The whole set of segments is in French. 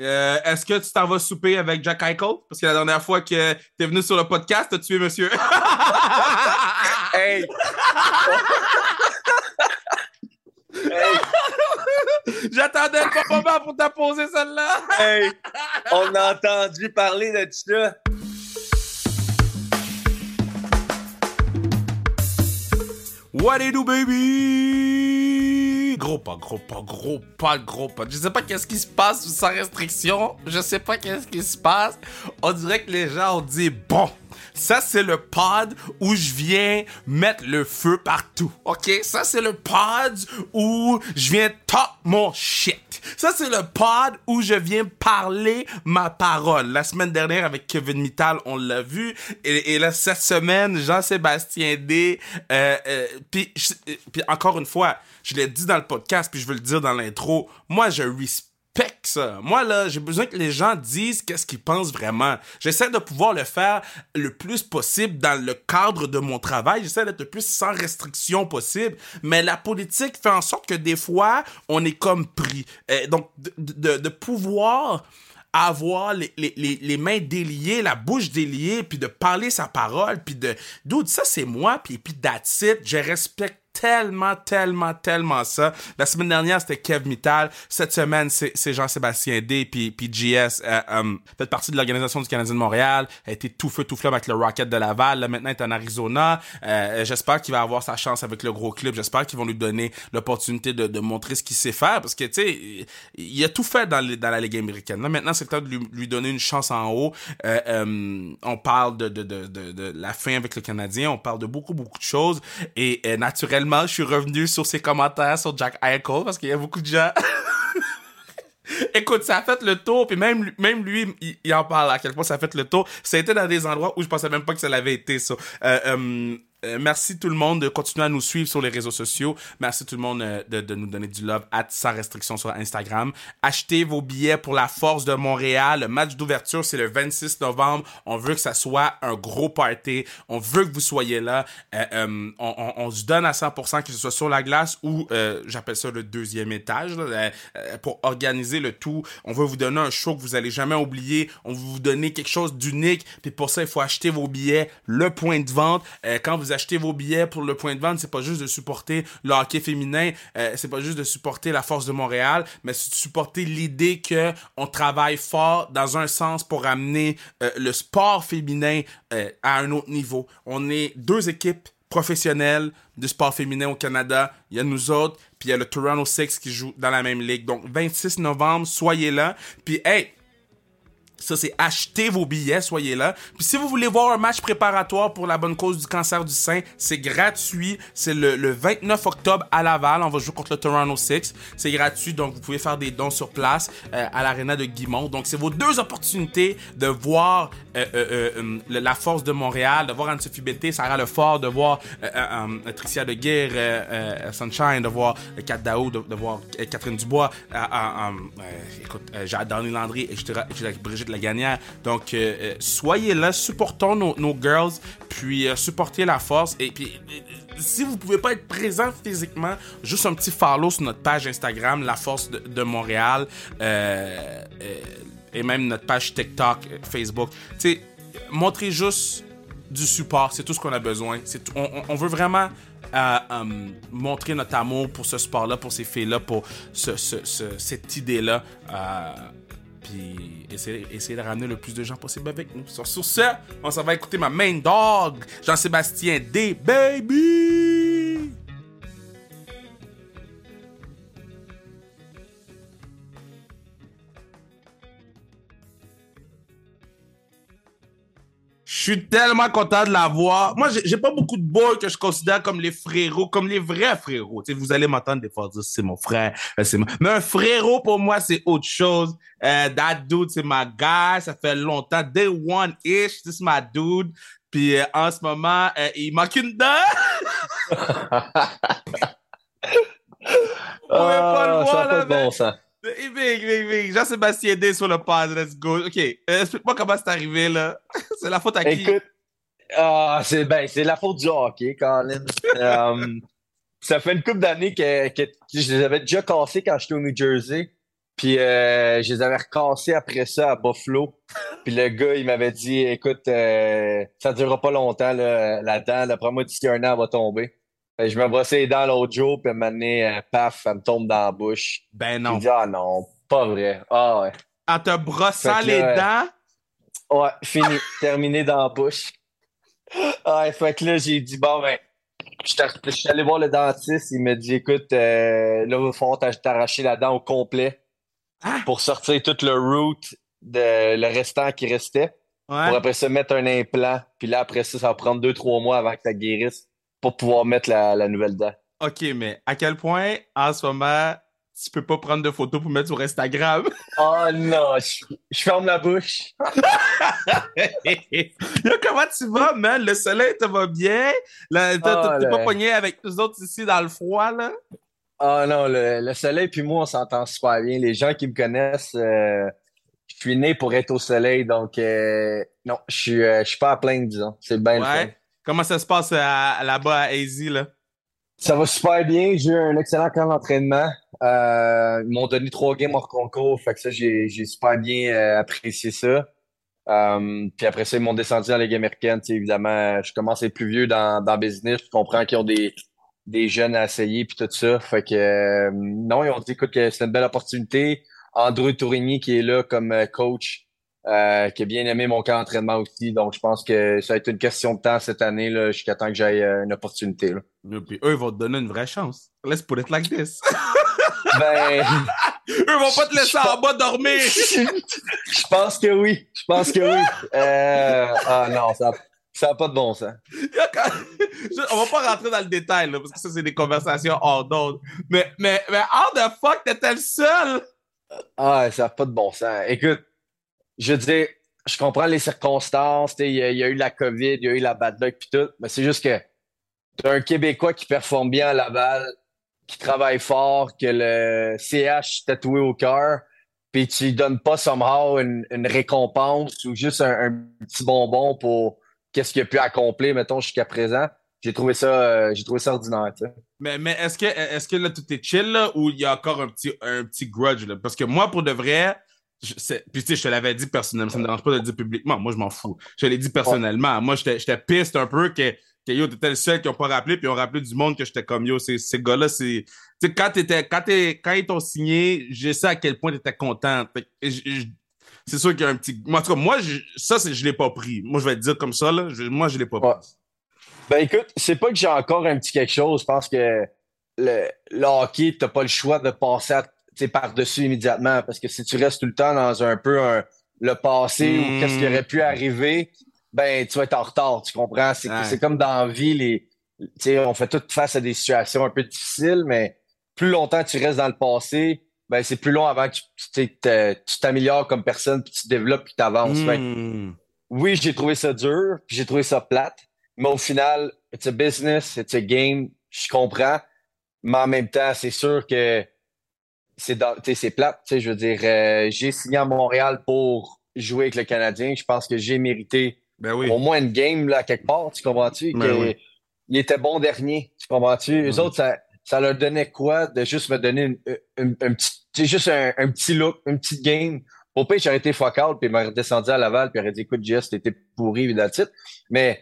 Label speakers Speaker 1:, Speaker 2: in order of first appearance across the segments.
Speaker 1: Euh, Est-ce que tu t'en vas souper avec Jack Eichel? Parce que la dernière fois que t'es venu sur le podcast, t'as tué monsieur.
Speaker 2: Hey! hey!
Speaker 1: J'attendais le moment pour t'apposer celle-là.
Speaker 2: Hey! On a entendu parler de ça.
Speaker 1: What it do, baby? Gros pas, gros pas, gros pas, gros pas. Je sais pas qu'est-ce qui se passe sans restriction. Je sais pas qu'est-ce qui se passe. On dirait que les gens ont dit, bon, ça c'est le pod où je viens mettre le feu partout. OK? Ça c'est le pod où je viens top mon shit. Ça c'est le pod où je viens parler ma parole. La semaine dernière avec Kevin Mittal, on l'a vu. Et, là, cette semaine, Jean-Sébastien D. Euh, euh, euh, puis encore une fois, je l'ai dit dans le podcast, puis je veux le dire dans l'intro. Moi, je respecte Moi, là, j'ai besoin que les gens disent qu'est-ce qu'ils pensent vraiment. J'essaie de pouvoir le faire le plus possible dans le cadre de mon travail. J'essaie d'être le plus sans restriction possible. Mais la politique fait en sorte que des fois, on est comme pris. Euh, donc, de, pouvoir avoir les, mains déliées, la bouche déliée, puis de parler sa parole, puis de... Dude, ça, c'est moi, puis, puis that's. Je respecte tellement, tellement, tellement ça. La semaine dernière, c'était Kev Mittal. Cette semaine, c'est Jean-Sébastien D. Puis, puis JS euh, euh, fait partie de l'Organisation du Canadien de Montréal. A été tout feu, tout flamme avec le Rocket de Laval. Là, maintenant, il est en Arizona. Euh, J'espère qu'il va avoir sa chance avec le gros club. J'espère qu'ils vont lui donner l'opportunité de, de montrer ce qu'il sait faire. Parce que, tu sais, il a tout fait dans, dans la Ligue américaine. Là, maintenant, c'est le temps de lui, lui donner une chance en haut. Euh, euh, on parle de, de, de, de, de la fin avec le Canadien. On parle de beaucoup, beaucoup de choses. Et euh, naturellement, je suis revenu sur ses commentaires sur Jack Eichel parce qu'il y a beaucoup de gens... Écoute, ça a fait le tour, puis même, lui- même lui, il, en parle à quel point ça a fait le tour. Été dans des endroits où je pensais même pas que ça l'avait été, ça. Euh, euh, euh, merci tout le monde de continuer à nous suivre sur les réseaux sociaux. Merci tout le monde euh, de, de nous donner du love at sans restriction sur Instagram. Achetez vos billets pour la Force de Montréal. Le match d'ouverture, c'est le 26 novembre. On veut que ça soit un gros party. On veut que vous soyez là. Euh, euh, on, on- on se donne à 100% que ce soit sur la glace ou, j'appelle ça le deuxième étage, là, pour organiser le tout. On veut vous donner un show que vous allez jamais oublier. On veut vous donner quelque chose d'unique. Puis pour ça, il faut acheter vos billets. Le point de vente. Quand vous achetez vos billets pour le point de vente, c'est pas juste de supporter le hockey féminin. euh, c'est pas juste de supporter la force de Montréal, mais c'est de supporter l'idée que on travaille fort dans un sens pour amener euh, le sport féminin euh, à un autre niveau. On est deux équipes professionnelles du sport féminin au Canada. Il y a nous autres, puis il y a le Toronto Six qui joue dans la même ligue. Donc 26 novembre, soyez là. Puis hey, ça, c'est acheter vos billets, soyez là. Puis si vous voulez voir un match préparatoire pour la bonne cause du cancer du sein, c'est gratuit. C'est le, le 29 octobre à Laval. On va jouer contre le Toronto Six. C'est gratuit, donc vous pouvez faire des dons sur place euh, à l'aréna de Guimont. Donc c'est vos deux opportunités de voir euh, euh, euh, euh, la force de Montréal, de voir Anne-Sophie Bété, Sarah Lefort, de voir euh, Tricia de Guerre, Sunshine, de voir Kat Dao, de, voir Catherine Dubois. écoute, Danny Landry et je te j'ai Brigitte Lagagnère. Donc, euh, euh, soyez là, supportons nos, girls, puis euh, supportez la force. Et puis, si vous pouvez pas être présent physiquement, juste un petit follow sur notre page Instagram, La Force de, de Montréal, et même notre page TikTok, Facebook. Tu sais, montrez juste du support, c'est tout ce qu'on a besoin. On, veut vraiment montrer notre amour pour ce sport-là, pour ces filles-là, pour ce, ce- ce- cette idée-là. Puis essayer, de ramener le plus de gens possible avec nous. Sur, sur ce, on s'en va écouter ma main dog, Jean-Sébastien D. Baby! Suis tellement content de la voir. Moi, j'ai pas beaucoup de boys que je considère comme les frérots, comme les vrais frérots. Tu sais, vous allez m'entendre des fois dire c'est mon frère, euh, c'est mon... mais un frérot pour moi c'est autre chose. Euh, that dude c'est ma guy, ça fait longtemps, day one ish, this is my dude. Puis euh, en ce moment, euh, il manque une dent. Vous pouvez pas le
Speaker 2: Ah,
Speaker 1: voir,
Speaker 2: ça
Speaker 1: là,
Speaker 2: bon sens.
Speaker 1: Big, big, big. Jean-Sébastien D sur le pod, let's go. OK, euh, explique-moi comment c'est arrivé, là. c'est la faute à qui?
Speaker 2: Écoute, ah, c'est ben, c'est la faute du hockey, Colin. Euh, ça fait une couple d'années que, que je les avais déjà cassés quand j'étais au New Jersey. Puis euh, je les avais recassés après ça à Buffalo. Puis le gars, il m'avait dit Écoute, euh, ça ne durera pas longtemps, là, la dent. D'après moi, d'ici un an, elle va tomber. Que je me brossais les dents l'autre jour, puis maintenant, euh, paf, elle me tombe dans la bouche.
Speaker 1: Ben
Speaker 2: Il
Speaker 1: non.
Speaker 2: dit Ah non, pas vrai. Ah ouais.
Speaker 1: En te brossant les
Speaker 2: là,
Speaker 1: dents?
Speaker 2: Ouais, fini. Terminé dans la bouche. Ouais, fait que là, j'ai dit Bon, ben, je suis je allé voir le dentiste. Il m'a dit Écoute, euh, là, il t'ach- t'arracher la dent au complet
Speaker 1: Ah!
Speaker 2: pour sortir tout le root, de, le restant qui restait.
Speaker 1: Ouais.
Speaker 2: Pour après ça mettre un implant. Puis là, après ça, ça va prendre deux, trois mois avant que ça guérisse pour pouvoir mettre la, la nouvelle dent.
Speaker 1: Ok, mais à quel point, en ce moment, tu peux pas prendre de photos pour mettre sur Instagram?
Speaker 2: Oh non, je, je ferme la bouche.
Speaker 1: Yo, comment tu vas, man? Le soleil te va bien?
Speaker 2: Ah,
Speaker 1: T'es pas pogné avec nous autres ici dans le froid, là?
Speaker 2: Oh non, le, le soleil puis moi, on s'entend super bien. Les gens qui me connaissent, euh, je suis né pour être au soleil, donc euh, non, je suis, euh, je suis pas à plaindre, disons. C'est bien le fun.
Speaker 1: Comment ça se passe à- là-bas à AZ, là?
Speaker 2: Ça va super bien. J'ai eu un excellent camp d'entraînement. Euh, ils m'ont donné trois games hors concours. Fait que ça, j'ai, super bien euh, apprécié ça. Euh, puis après ça, ils m'ont descendu dans la Ligue américaine. Tu sais, évidemment, je commence à être plus vieux dans, dans business. Je comprends qu'ils ont des, des jeunes à essayer puis tout ça. Fait que euh, non, ils ont dit écoute, que c'est une belle opportunité. Andrew Tourigny qui est là comme euh, coach, euh, qui a bien aimé mon camp d'entraînement aussi. Donc, je pense que ça va être une question de temps cette année là, jusqu'à temps que j'aille euh, une opportunité. Là.
Speaker 1: Et puis eux, ils vont te donner une vraie chance. Let's put it like this.
Speaker 2: Ben.
Speaker 1: eux vont pas te laisser en bas dormir.
Speaker 2: Je pense que oui. Je pense que oui. Euh, ah non, ça n'a pas de bon sens.
Speaker 1: On va pas rentrer dans le détail, là, parce que ça, c'est des conversations hors d'ordre. Mais, mais, mais, how the fuck t'étais le seul?
Speaker 2: Ah, ça n'a pas de bon sens. Écoute, je veux dire, je comprends les circonstances. Il y, a- eu la COVID, il y a eu la bad luck puis tout. Mais c'est juste que tu un Québécois qui performe bien à Laval, qui travaille fort, que le CH tatoué au cœur, puis tu lui donnes pas somehow une, une récompense ou juste un, petit bonbon pour qu'est-ce qu'il a pu accomplir, mettons, jusqu'à présent. J'ai trouvé ça, euh, j'ai trouvé ça ordinaire.
Speaker 1: Mais, mais est-ce que, est-ce que là, tout est chill, ou il y a encore un petit, un petit grudge, là? Parce que moi, pour de vrai, je, puis tu sais, je te l'avais dit personnellement, ça me dérange pas de le dire publiquement. Moi, je m'en fous. Je l'ai dit personnellement. Moi, j'étais, piste un peu que, que yo, t'étais le seul qui ont pas rappelé, puis ils ont rappelé du monde que j'étais comme yo. Ces, ces gars-là, c'est. Tu sais, quand t'étais, quand t'es, quand ils t'ont signé, je sais à quel point t'étais content. C'est sûr qu'il y a un petit. Moi, en tout cas, moi, je- ça, je l'ai pas pris. Moi, je vais te dire comme ça, là. je- moi, je l'ai pas pris.
Speaker 2: Ben écoute, c'est pas que j'ai encore un petit quelque chose. Pense que le, le hockey, t'as pas le choix de passer à- par-dessus immédiatement. Parce que si tu restes tout le temps dans un peu un- le passé ou qu'est-ce qui aurait pu arriver, ben tu vas être en retard, tu comprends? C'est
Speaker 1: Ouais.
Speaker 2: c'est comme dans la vie, les, tu sais, on fait tout face à des situations un peu difficiles, mais plus longtemps tu restes dans le passé, ben c'est plus long avant que tu t'améliores comme personne, puis tu te développes, puis tu avances.
Speaker 1: Hmm.
Speaker 2: oui, j'ai trouvé ça dur, puis j'ai trouvé ça plate, mais au final, it's a business, it's a game, je comprends, mais en même temps, c'est sûr que c'est c'est plate, tu sais, je veux dire, euh, j'ai signé à Montréal pour jouer avec le Canadien, je pense que j'ai mérité
Speaker 1: Ben oui.
Speaker 2: au moins une game, là, quelque part, tu comprends-tu?
Speaker 1: Ben oui.
Speaker 2: Il était bon dernier, tu comprends-tu? Eux
Speaker 1: Mhm.
Speaker 2: autres, ça, ça leur donnait quoi de juste me donner une, une- un petit, tu sais, juste un, un petit look, une petite game? Au pire, j'aurais été fuck out, puis il m'aurait redescendu à Laval, puis il aurait dit, écoute, Jess, t'étais pourri, that's it. Mais,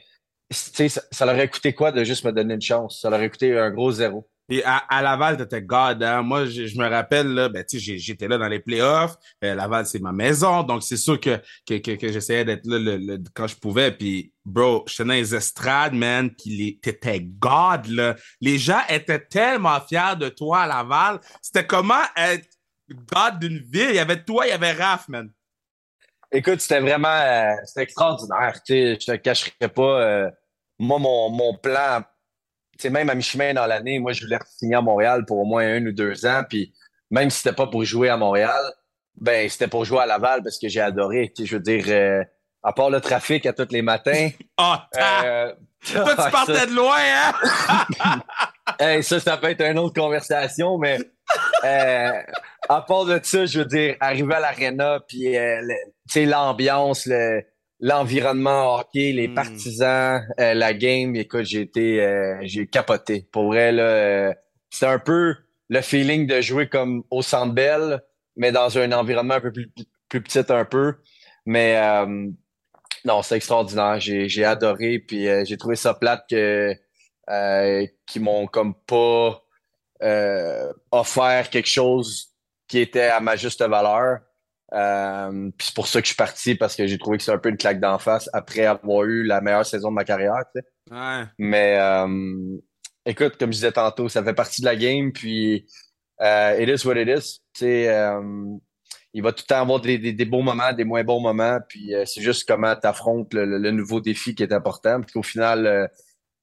Speaker 2: ça, ça leur aurait coûté quoi de juste me donner une chance? Ça leur aurait coûté un gros zéro.
Speaker 1: Et à, à Laval, t'étais God, hein? Moi, je, me rappelle, là, ben, j'étais là dans les playoffs. Euh, Laval, c'est ma maison. Donc, c'est sûr que, que, que, j'essayais d'être là quand je pouvais. Puis, bro, j'étais dans les estrades, man. Puis, t'étais God, là. Les gens étaient tellement fiers de toi à Laval. C'était comment être God d'une ville? Il y avait toi, il y avait Raph, man.
Speaker 2: Écoute, c'était vraiment, euh, c'était extraordinaire, je te cacherai pas, euh, moi, mon, mon plan, même à mi-chemin dans l'année, moi, je voulais signer à Montréal pour au moins un ou deux ans, puis même si c'était pas pour jouer à Montréal, ben, c'était pour jouer à Laval parce que j'ai adoré, je veux dire, euh, à part le trafic à tous les matins,
Speaker 1: Oh, ta-
Speaker 2: euh,
Speaker 1: Toi, tu partais de loin, hein?
Speaker 2: Hey, ça, ça peut être une autre conversation, mais euh, à part de ça, je veux dire, arriver à l'aréna, puis euh, l'ambiance, le- l'environnement hockey, les
Speaker 1: Mm.
Speaker 2: partisans, euh, la game, écoute, j'ai été, euh, j'ai capoté. Pour vrai, là, euh, c'est un peu le feeling de jouer comme au Centre Bell, mais dans un environnement un peu plus, plus petit un peu. Mais euh, non, c'est extraordinaire. J'ai, j'ai adoré. Puis euh, j'ai trouvé ça plate que euh, qu'ils m'ont comme pas euh, offert quelque chose qui était à ma juste valeur. Euh, puis c'est pour ça que je suis parti parce que j'ai trouvé que c'est un peu une claque d'en face après avoir eu la meilleure saison de ma carrière. Tu sais.
Speaker 1: Ouais.
Speaker 2: Mais euh, écoute, comme je disais tantôt, ça fait partie de la game. Puis euh, it is what it is. Tu sais, il va tout le temps avoir des, des, des beaux moments, des moins bons moments. Puis c'est juste comment tu affrontes le, le- le nouveau défi qui est important. Puis qu'au final,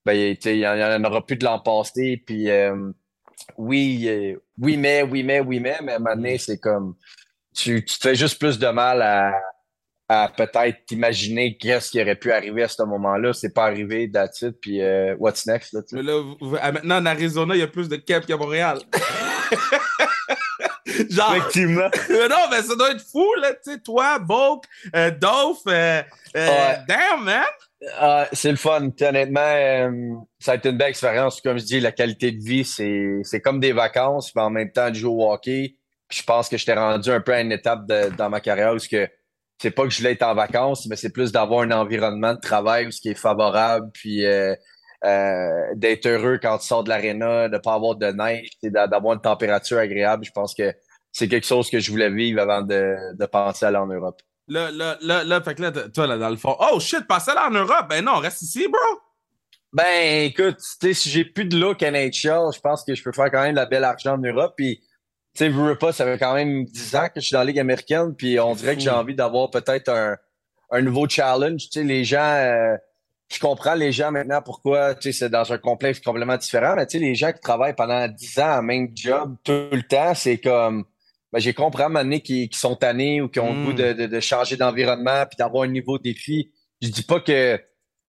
Speaker 2: ben, il y en en aura plus de l'an passé. Puis oui, oui, mais, oui, mais, oui, mais, mais à un moment donné, c'est comme tu, tu te fais juste plus de mal à, à peut-être t'imaginer qu'est-ce qui aurait pu arriver à ce moment-là. C'est pas arrivé, that's it, puis euh, what's next, là, tu sais.
Speaker 1: Mais là, vous- vous- maintenant, en Arizona, il y a plus de cap qu'à Montréal. Genre,
Speaker 2: Effectivement.
Speaker 1: non, mais ça doit être fou, là, tu sais, toi, Boke, euh, Dolph, euh, euh, damn, man!
Speaker 2: Ah, c'est le fun. Honnêtement, euh, ça a été une belle expérience. Comme je dis, la qualité de vie, c'est, c'est comme des vacances, mais en même temps de jouer au hockey. Je pense que j'étais rendu un peu à une étape de- dans ma carrière où ce que c'est pas que je voulais être en vacances, mais c'est plus d'avoir un environnement de travail où ce qui est favorable, puis euh, euh, d'être heureux quand tu sors de l'aréna, de pas avoir de neige, d'avoir une température agréable. Je pense que c'est quelque chose que je voulais vivre avant de, de penser aller en Europe.
Speaker 1: Là, là, là, là, fait que là, toi, là, dans le fond, oh shit, passez là en Europe. Ben non, reste ici, bro.
Speaker 2: Ben, écoute, si j'ai plus de look NHL, je pense que je peux faire quand même de la belle argent en Europe. Puis, sais, veux veux pas, ça fait quand même 10 ans que je suis dans la Ligue américaine. Puis, on dirait que j'ai envie d'avoir peut-être un, un nouveau challenge. Tu sais, les gens, euh, je comprends les gens maintenant pourquoi, tu sais, c'est dans un complexe complètement différent. Mais tu sais, les gens qui travaillent pendant 10 ans à même job tout le temps, c'est comme, ben, j'ai compris à un moment donné qui, qui sont tannés ou qui ont le
Speaker 1: Mm.
Speaker 2: goût de, de, de changer d'environnement puis d'avoir un nouveau défi. Je dis pas que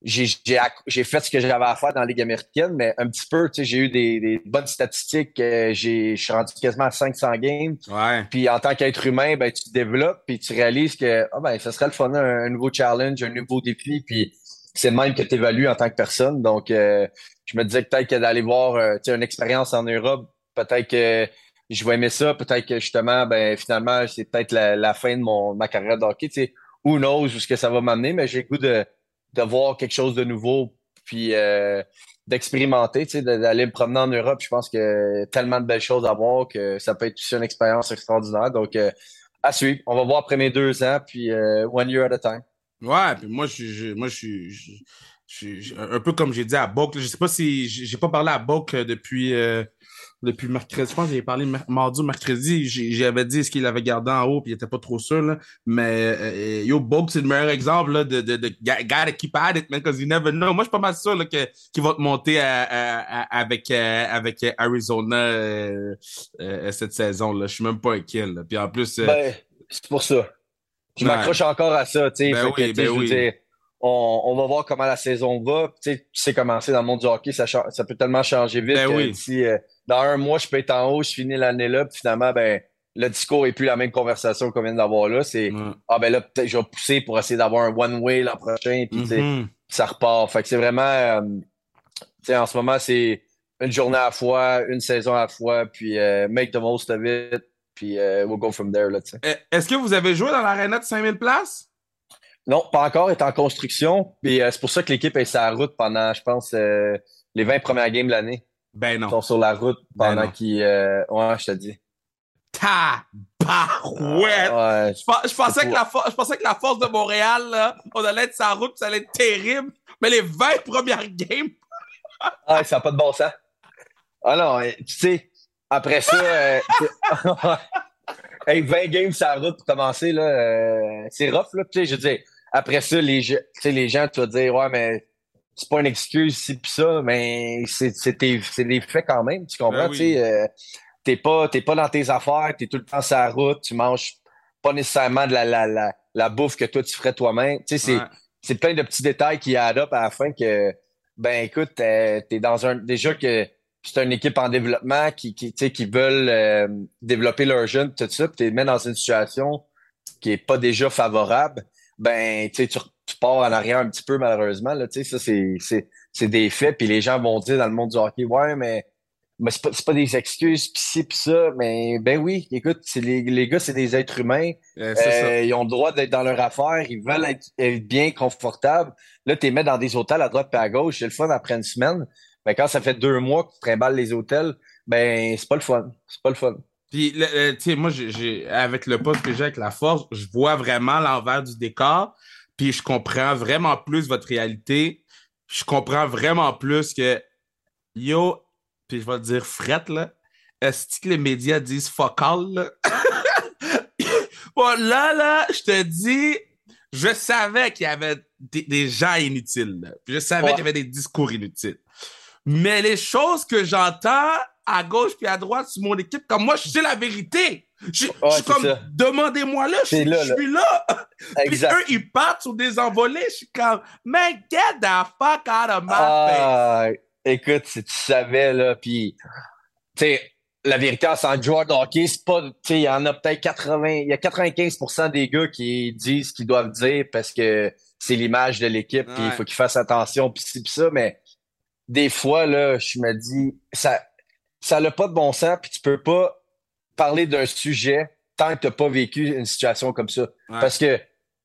Speaker 2: j'ai j'ai acc- j'ai fait ce que j'avais à faire dans la Ligue américaine, mais un petit peu, tu sais, j'ai eu des, des bonnes statistiques. euh, j'ai, je suis rendu quasiment à 500 games.
Speaker 1: Ouais.
Speaker 2: Puis en tant qu'être humain, ben, tu te développes, puis tu réalises que ah, ben, ça serait le fun, un, un nouveau challenge, un nouveau défi, puis c'est le même que tu évalues en tant que personne. Donc, euh, je me disais que peut-être que d'aller voir euh, tu sais, une expérience en Europe, peut-être que je vais aimer ça, peut-être que justement, ben, finalement, c'est peut-être la, la fin de mon, ma carrière de hockey. Tu sais, who knows où ce que ça va m'amener, mais j'ai le goût de, de voir quelque chose de nouveau, puis euh, d'expérimenter, d'aller me promener en Europe. Je pense que tellement de belles choses à voir que ça peut être aussi une expérience extraordinaire. Donc, euh, à suivre. On va voir après mes deux ans, puis euh, one year at a time.
Speaker 1: Ouais, puis moi, je je- moi, je je, un peu comme j'ai dit à là, Je sais pas si j'ai pas parlé à euh, depuis, depuis mercredi. Je pense que j'ai parlé mar- mardi ou mercredi. J'avais dit ce qu'il avait gardé en haut, puis il était pas trop sûr. Là. Mais euh, yo, Boke, c'est le meilleur exemple là, de, de, de guy- gotta keep at it, man, because you never know. Moi, je suis pas mal sûr qu'il va te monter à- à- à- avec, euh, avec Arizona euh, euh, cette saison. Je suis même pas inquiet. Là. Puis en plus,
Speaker 2: Ben, c'est pour ça. Je m'accroche encore à ça, tu.
Speaker 1: Ben oui, ben oui.
Speaker 2: dire, on, on va voir comment la saison va. Tu sais, tu sais comment c'est dans le monde du hockey, ça, ça peut tellement changer vite
Speaker 1: Ben oui.
Speaker 2: si euh, dans un mois, je peux être en haut, je finis l'année là, puis finalement, ben, le discours est plus la même conversation qu'on vient d'avoir là. C'est
Speaker 1: ouais.
Speaker 2: Ah ben là, peut-être je vais pousser pour essayer d'avoir un one-way l'an prochain, puis sais,
Speaker 1: Mhm.
Speaker 2: ça repart. Fait que c'est vraiment, euh, en ce moment, c'est une journée à la fois, une saison à la fois, puis euh, make the most of it, puis euh, we'll go from there.
Speaker 1: Eh, Est-ce que vous avez joué dans l'aréna de 5000 places?
Speaker 2: Non, pas encore, est en construction, puis euh, c'est pour ça que l'équipe est sur la route pendant, je pense, les 20 premières games de l'année.
Speaker 1: Ben
Speaker 2: Ils
Speaker 1: non.
Speaker 2: sont sur la route
Speaker 1: Ben
Speaker 2: pendant qu'ils... euh, ouais, je te dis.
Speaker 1: Tabarouette!
Speaker 2: Ouais,
Speaker 1: Je, pen- je pensais que la je pensais que la force de Montréal, là, on allait être sur la route, ça allait être terrible. Mais les 20 premières games,
Speaker 2: Ah, ça n'a pas de bon sens. Ah non, tu sais, après ça, euh, hey, 20 games sur la route pour commencer, là, euh, c'est rough, là. Tu sais, je veux dire, après ça, les, les gens, tu vas dire, ouais, mais c'est pas une excuse, si pis ça, mais c'est c'est des, faits quand même, tu comprends?
Speaker 1: Ben oui.
Speaker 2: Tu euh, t'es pas, t'es pas dans tes affaires, t'es tout le temps sur la route, tu manges pas nécessairement de la, la, la, la bouffe que toi, tu ferais toi-même. Tu sais, c'est
Speaker 1: Ouais.
Speaker 2: c'est plein de petits détails qui up à la fin que, ben écoute, t'es dans un déjà que c'est une équipe en développement qui, qui, tu sais, qui veulent euh, développer leurs jeunes, tout ça, puis t'es mis dans une situation qui est pas déjà favorable, ben tu sais, tu, pars en arrière un petit peu malheureusement. Là, ça, c'est, des faits, puis les gens vont dire dans le monde du hockey, ouais, mais mais c'est pas, pas des excuses, pis ci, pis ça. Mais ben oui, écoute, les, les gars, c'est des êtres humains. Euh, ils ont le droit d'être dans leur affaire. Ils veulent être, bien confortables. Là, tu les mets dans des hôtels à droite et à gauche. C'est le fun après une semaine. Mais quand ça fait deux mois que tu trimbales les hôtels, ben c'est pas le fun. C'est pas le fun.
Speaker 1: Puis, tu sais, moi, avec le poste que j'ai avec la force, je vois vraiment l'envers du décor. Puis, je comprends vraiment plus votre réalité. Je comprends vraiment plus que, yo, puis je vais te dire fret, là. Est-ce que les médias disent fuck all, là? bon, là, là, je te dis, je savais qu'il y avait des, gens inutiles, là. je savais qu'il y avait des discours inutiles. Mais les choses que j'entends à gauche puis à droite sur mon équipe, comme moi, je sais la vérité. Je, suis comme, demandez-moi là, je, suis là. puis eux, ils partent sur des envolées. Je suis comme, man, get the fuck out of my ah, face
Speaker 2: écoute, si tu savais, là, puis, tu sais, la vérité, en joueur de hockey, c'est pas, tu sais, il y en a peut-être 80, il y a 95% des gars qui disent ce qu'ils doivent dire parce que c'est l'image de l'équipe, puis il faut qu'ils fassent attention, puis ci, puis ça, mais des fois, là, je me dis, ça, ça n'a pas de bon sens, puis tu peux pas parler d'un sujet tant que tu n'as pas vécu une situation comme ça. Parce que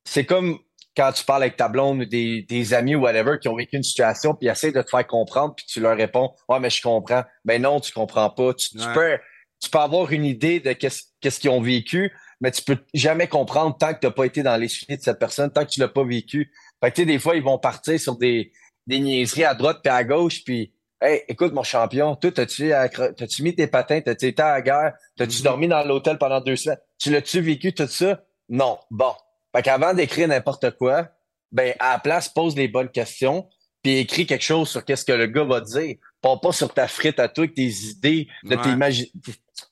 Speaker 2: c'est comme quand tu parles avec ta blonde ou des, des, amis ou whatever qui ont vécu une situation puis essaient de te faire comprendre puis tu leur réponds ouais mais je comprends ben non tu comprends pas. Tu, peux tu peux avoir une idée de qu'est-ce qu'ils ont vécu mais tu peux jamais comprendre tant que tu n'as pas été dans les souliers de cette personne tant que tu l'as pas vécu. Fait que tu sais des fois ils vont partir sur des des niaiseries à droite puis à gauche puis Hey, écoute, mon champion, toi, t'as-tu, t'as-tu mis tes patins, t'as-tu été à la guerre, t'as-tu mm-hmm. dormi dans l'hôtel pendant deux semaines? Tu l'as-tu vécu tout ça? Non. Bon. Fait qu'avant d'écrire n'importe quoi, ben, à la place, pose les bonnes questions, puis écris quelque chose sur qu'est-ce que le gars va dire. Pas pas sur ta frite à toi, avec tes idées, de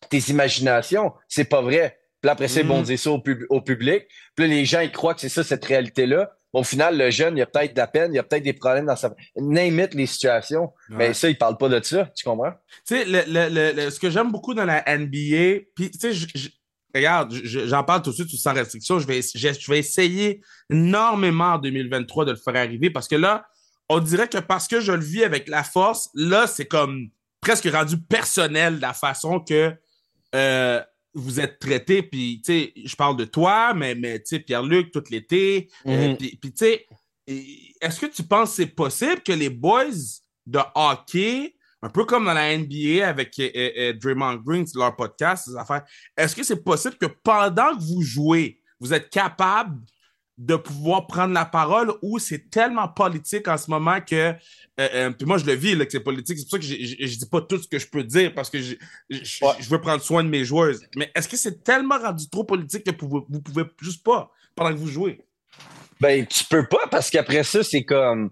Speaker 2: tes, imaginations. C'est pas vrai. Puis après ça, ils vont mm. dire ça au, public. Puis là, les gens, ils croient que c'est ça, cette réalité-là. Au final, le jeune, il y a peut-être de la peine, il y a peut-être des problèmes dans sa... Name les situations. Mais ça, il parle pas de ça. Tu comprends?
Speaker 1: Tu sais, le, le, ce que j'aime beaucoup dans la NBA, puis tu sais, regarde, j'en parle tout de suite sans restriction. Je vais, je, vais essayer énormément en 2023 de le faire arriver parce que là, on dirait que parce que je le vis avec la force, là, c'est comme presque rendu personnel la façon que euh, vous êtes traité. Puis, tu sais, je parle de toi, mais, mais tu sais, Pierre-Luc, tout l'été. Euh, mhm. puis, tu sais, est-ce que tu penses que c'est possible que les boys de hockey un peu comme dans la NBA avec euh, euh, Draymond Green, leur podcast, ces affaires. Est-ce que c'est possible que pendant que vous jouez, vous êtes capable de pouvoir prendre la parole ou c'est tellement politique en ce moment que. puis moi, je le vis, là, que c'est politique. C'est pour ça que je ne dis pas tout ce que je peux dire parce que je, veux prendre soin de mes joueuses. Mais est-ce que c'est tellement rendu trop politique que vous, ne pouvez juste pas pendant que vous jouez?
Speaker 2: Ben, tu peux pas parce qu'après ça, c'est comme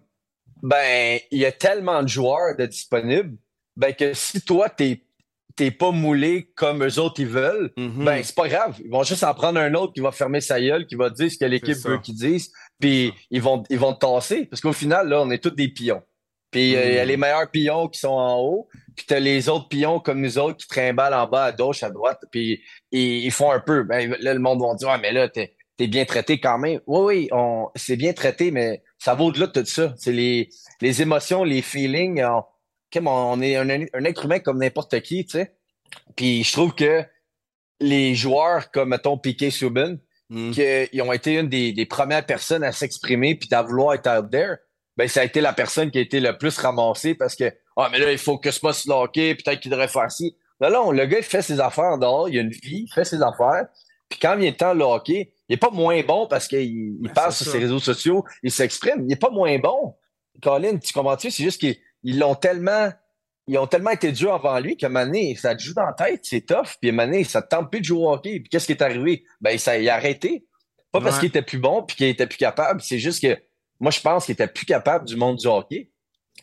Speaker 2: ben, il y a tellement de joueurs de disponibles, ben, que si toi, t'es t'es pas moulé comme eux autres ils veulent, mm-hmm. ben c'est pas grave. Ils vont juste en prendre un autre qui va fermer sa gueule, qui va dire ce que l'équipe veut qu'ils disent, puis ils vont ils vont te tasser. Parce qu'au final, là, on est tous des pions. Puis euh, il y a mm-hmm. les meilleurs pions qui sont en haut, puis t'as les autres pions comme nous autres qui trimballent en bas, à gauche, à droite, puis ils, font un peu. Ben, là, le monde va dire, ah, mais là, t'es es bien traité quand même. Oui, oui, on, c'est bien traité, mais ça va au-delà de tout ça. C'est les, les émotions, les feelings. On, on est un, un, être humain comme n'importe qui, tu sais. Puis je trouve que les joueurs comme, mettons, Piqué Subban, mm. qui ont été une des, des premières personnes à s'exprimer puis à vouloir être out there, ben ça a été la personne qui a été le plus ramassée parce que ah mais là il faut que ce pas se locker, peut-être qu'il devrait faire ci. Non non, le gars il fait ses affaires dehors, il a une vie, il fait ses affaires. Puis quand vient le temps de hockey, il n'est pas moins bon parce qu'il ben, passe sur ses réseaux sociaux, il s'exprime. Il n'est pas moins bon. Colin, tu comprends-tu? C'est juste qu'ils l'ont tellement. Ils ont tellement été durs avant lui qu'à un ça te joue dans la tête, c'est tough. Puis à un ça te tente plus de jouer au hockey. Puis qu'est-ce qui est arrivé? Ben, ça, il a arrêté. Pas parce qu'il était plus bon puis qu'il était plus capable. C'est juste que moi, je pense qu'il était plus capable du monde du hockey.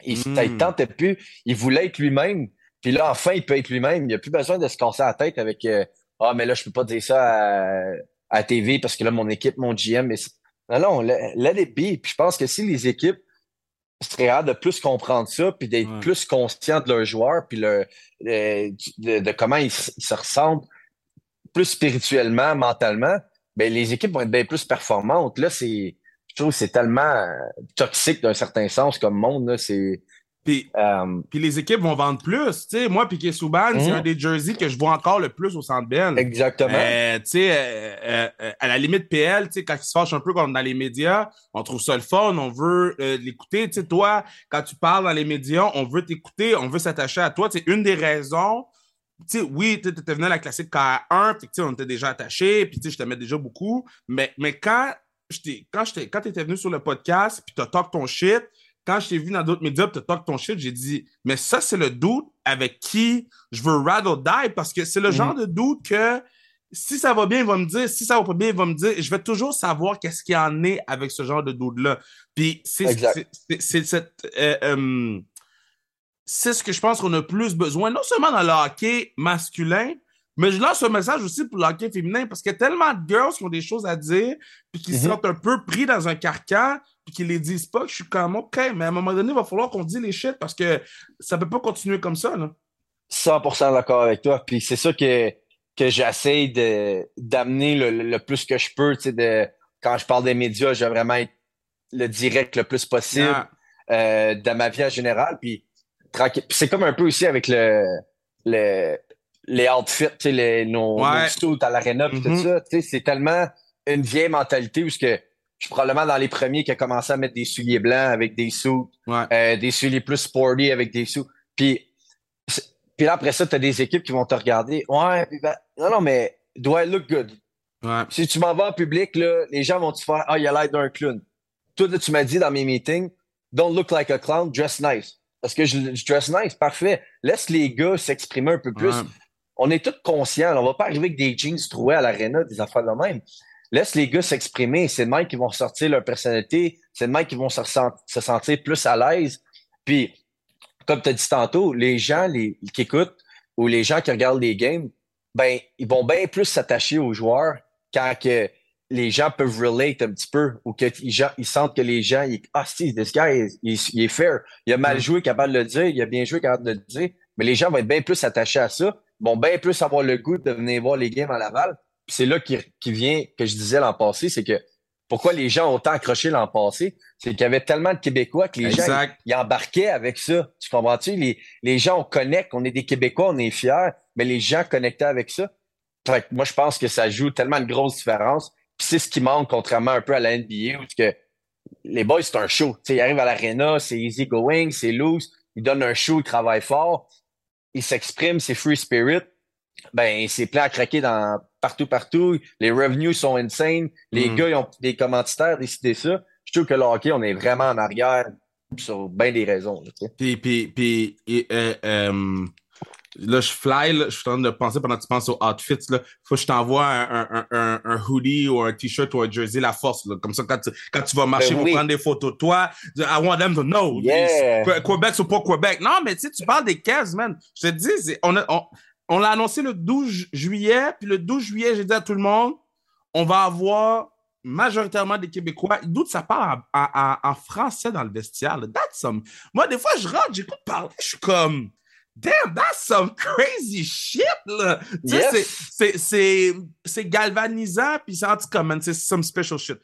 Speaker 2: Il, mm. tentait plus. Il voulait être lui-même. Puis là, enfin, il peut être lui-même. Il n'a plus besoin de se casser la tête avec euh, ah, mais là, je peux pas dire ça à, à TV parce que là, mon équipe, mon GM, mais non, non, let it be. Puis je pense que si les équipes seraient hâte de plus comprendre ça, puis d'être plus conscients de leurs joueurs, puis le, de, comment ils, se ressentent plus spirituellement, mentalement, ben les équipes vont être bien plus performantes. Là, c'est, je trouve que c'est tellement toxique d'un certain sens comme monde. Là, c'est,
Speaker 1: Puis,
Speaker 2: Euh,
Speaker 1: puis les équipes vont vendre plus. Tu moi, Piquet Souban, c'est
Speaker 2: Mhm.
Speaker 1: un des jerseys que je vois encore le plus au Centre Bell.
Speaker 2: exactement.
Speaker 1: Euh, tu euh, euh, à la limite PL, tu quand il se fâche un peu comme dans les médias, on trouve ça le fun, on veut l'écouter. Tu toi, quand tu parles dans les médias, on veut t'écouter, on veut s'attacher à toi. C'est une des raisons. Tu oui, tu étais venu à la classique KR1, puis tu on était déjà attachés, puis tu je t'aimais déjà beaucoup. Mais, mais quand quand quand t'étais venu sur le podcast, puis t'as talk ton shit, quand je t'ai vu dans d'autres médias, t'as talk ton shit, j'ai dit, mais ça, c'est le doute avec qui je veux ride or die, parce que c'est le
Speaker 2: Mhm.
Speaker 1: genre de doute que si ça va bien, il va me dire. Si ça va pas bien, il va me dire. Je vais toujours savoir qu'est-ce qu'il y en est avec ce genre de doute-là. Puis c'est cette. euh, euh, c'est ce que je pense qu'on a plus besoin, non seulement dans le hockey masculin, mais je lance un message aussi pour le hockey féminin parce qu'il y a tellement de girls qui ont des choses à dire, puis qui se
Speaker 2: Mhm.
Speaker 1: sentent un peu pris dans un carcan, puis qui les disent pas. que Je suis comme, OK, mais à un moment donné, il va falloir qu'on dise les shit parce que ça peut pas continuer comme ça. Là.
Speaker 2: 100% d'accord avec toi. Puis c'est ça que, que j'essaie d'amener le, le plus que je peux. Tu sais, de, quand je parle des médias, je veux vraiment être le direct le plus possible
Speaker 1: Ah,
Speaker 2: euh, dans ma vie en général. Puis, tranquille. Puis c'est comme un peu aussi avec le, le, les outfits, tu sais, les, nos,
Speaker 1: Ouais.
Speaker 2: nos suits à l'aréna, puis tout ça. Tu sais, c'est tellement une vieille mentalité où ce que je suis probablement dans les premiers qui a commencé à mettre des souliers blancs avec des sous,
Speaker 1: ouais.
Speaker 2: euh, des souliers plus sporty avec des sous. Puis, puis là, après ça, tu as des équipes qui vont te regarder. Ouais, puis ben, non, non, mais do I look good?
Speaker 1: ouais.
Speaker 2: Si tu m'en vas en public, là, les gens vont te faire Ah, il a l'air d'un clown. Toi, là, tu m'as dit dans mes meetings, don't look like a clown, dress nice. Parce que je, je dress nice, parfait. Laisse les gars s'exprimer un peu plus. On est tous conscients. là, on va pas arriver avec des jeans troués à l'aréna, des affaires de même. Laisse les gars s'exprimer. C'est de même qu'ils vont ressortir leur personnalité. C'est de même qu'ils vont se, sentir plus à l'aise. Puis, comme tu as dit tantôt, les gens les, qui écoutent ou les gens qui regardent les games, ben, ils vont bien plus s'attacher aux joueurs quand que les gens peuvent relate un petit peu ou gens- ils sentent que les gens, ils, ah, si, this guy, il, il- il est fair. Il a mal
Speaker 1: Mm.
Speaker 2: joué, capable de le dire. Il a bien joué, capable de le dire. Mais les gens vont être bien plus attachés à ça, vont bien plus avoir le goût de venir voir les games à Laval. C'est là qui, qui vient, que je disais l'an passé, c'est que pourquoi les gens ont autant accroché l'an passé, c'est qu'il y avait tellement de Québécois que les gens, ils embarquaient avec ça. Tu comprends-tu? Les, les gens, on connecte, on est des Québécois, on est fiers, mais les gens connectaient avec ça. Fait que moi, je pense que ça joue tellement une grosse différence. Puis c'est ce qui manque, contrairement un peu à la NBA, où que les boys, c'est un show. Tu sais, ils arrivent à l'arena, c'est easy going, c'est loose, ils donnent un show, ils travaillent fort, ils s'expriment, c'est free spirit. Ben, c'est plein à craquer dans partout, partout. Les revenus sont insane. Les
Speaker 1: Mm.
Speaker 2: gars, ils ont des commanditaires, décidé ça. Je trouve que le hockey, on est vraiment en arrière sur bien des raisons.
Speaker 1: Puis, puis, puis euh, euh, là, je fly, là, je suis en train de penser pendant que tu penses aux outfits. Là. Faut que je t'envoie un, un, un, un hoodie ou un t-shirt ou un jersey, la force. Là. Comme ça, quand tu, quand tu vas marcher,
Speaker 2: Ben
Speaker 1: ils vont
Speaker 2: oui.
Speaker 1: prendre des photos de toi. I want them to know.
Speaker 2: Yeah.
Speaker 1: Que- Québec, c'est pas Québec. Non, mais tu sais, tu parles des Cavs, man. Je te dis, on, a- on, on l'a annoncé le 12 ju- juillet, puis le 12 juillet, j'ai dit à tout le monde, on va avoir majoritairement des Québécois. D'où ça parle en, en- en- en français dans le vestiaire. là. That's some... Moi, des fois, je rentre, j'écoute parler, je suis comme, damn, that's some crazy shit, là.
Speaker 2: Yes.
Speaker 1: c'est galvanisant, puis c'est anti-common, c'est some special shit.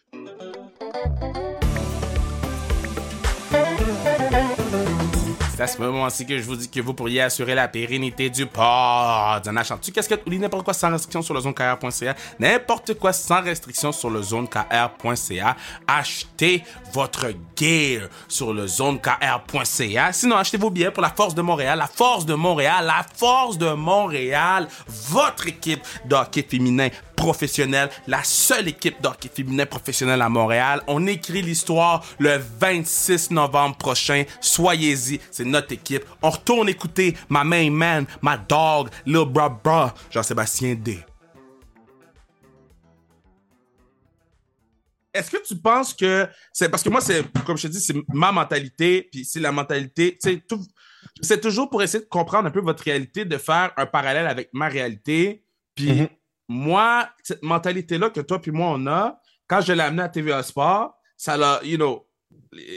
Speaker 1: À ce moment-ci que je vous dis que vous pourriez assurer la pérennité du pod. En achetant-tu casquette ou n'importe quoi sans restriction sur le zonekr.ca, n'importe quoi sans restriction sur le zonekr.ca, achetez votre gear sur le zonekr.ca. Sinon, achetez vos billets pour la Force de Montréal. La Force de Montréal, la Force de Montréal, votre équipe de hockey féminin professionnel, la seule équipe de hockey féminin professionnel à Montréal. On écrit l'histoire le 26 novembre prochain. Soyez-y, c'est notre équipe. On retourne écouter ma main man, ma dog, Lil Bra Bra, Jean-Sébastien D. Est-ce que tu penses que c'est parce que moi c'est comme je te dis c'est ma mentalité puis c'est la mentalité c'est toujours pour essayer de comprendre un peu votre réalité de faire un parallèle avec ma réalité puis
Speaker 2: Mhm.
Speaker 1: Moi cette mentalité là que toi puis moi on a quand je l'ai amené à TVA Sport ça l'a you know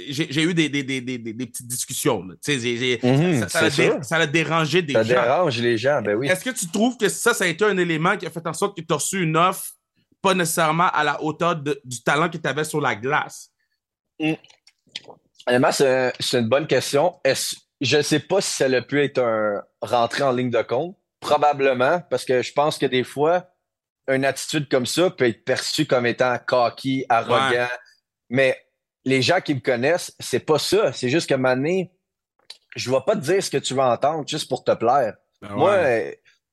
Speaker 1: j'ai eu des, des, des, des, petites discussions là.
Speaker 2: Mhm,
Speaker 1: ça- ça dé- ça dérangé des
Speaker 2: Ça
Speaker 1: gens
Speaker 2: dérange les gens, ben oui.
Speaker 1: est-ce que tu trouves que ça, ça a été un élément qui a fait en sorte que tu as reçu une offre pas nécessairement à la hauteur de- du talent que tu avais sur la glace?
Speaker 2: Honnêtement, c'est une bonne question. Je sais pas si ça a pu être un rentré en ligne de compte. Probablement, parce que je pense que des fois, une attitude comme ça peut être perçue comme étant cocky, arrogant. Mais les gens qui me connaissent, c'est pas ça. C'est juste que maintenant, je vais pas te dire ce que tu vas entendre juste pour te plaire.
Speaker 1: Ben
Speaker 2: Moi,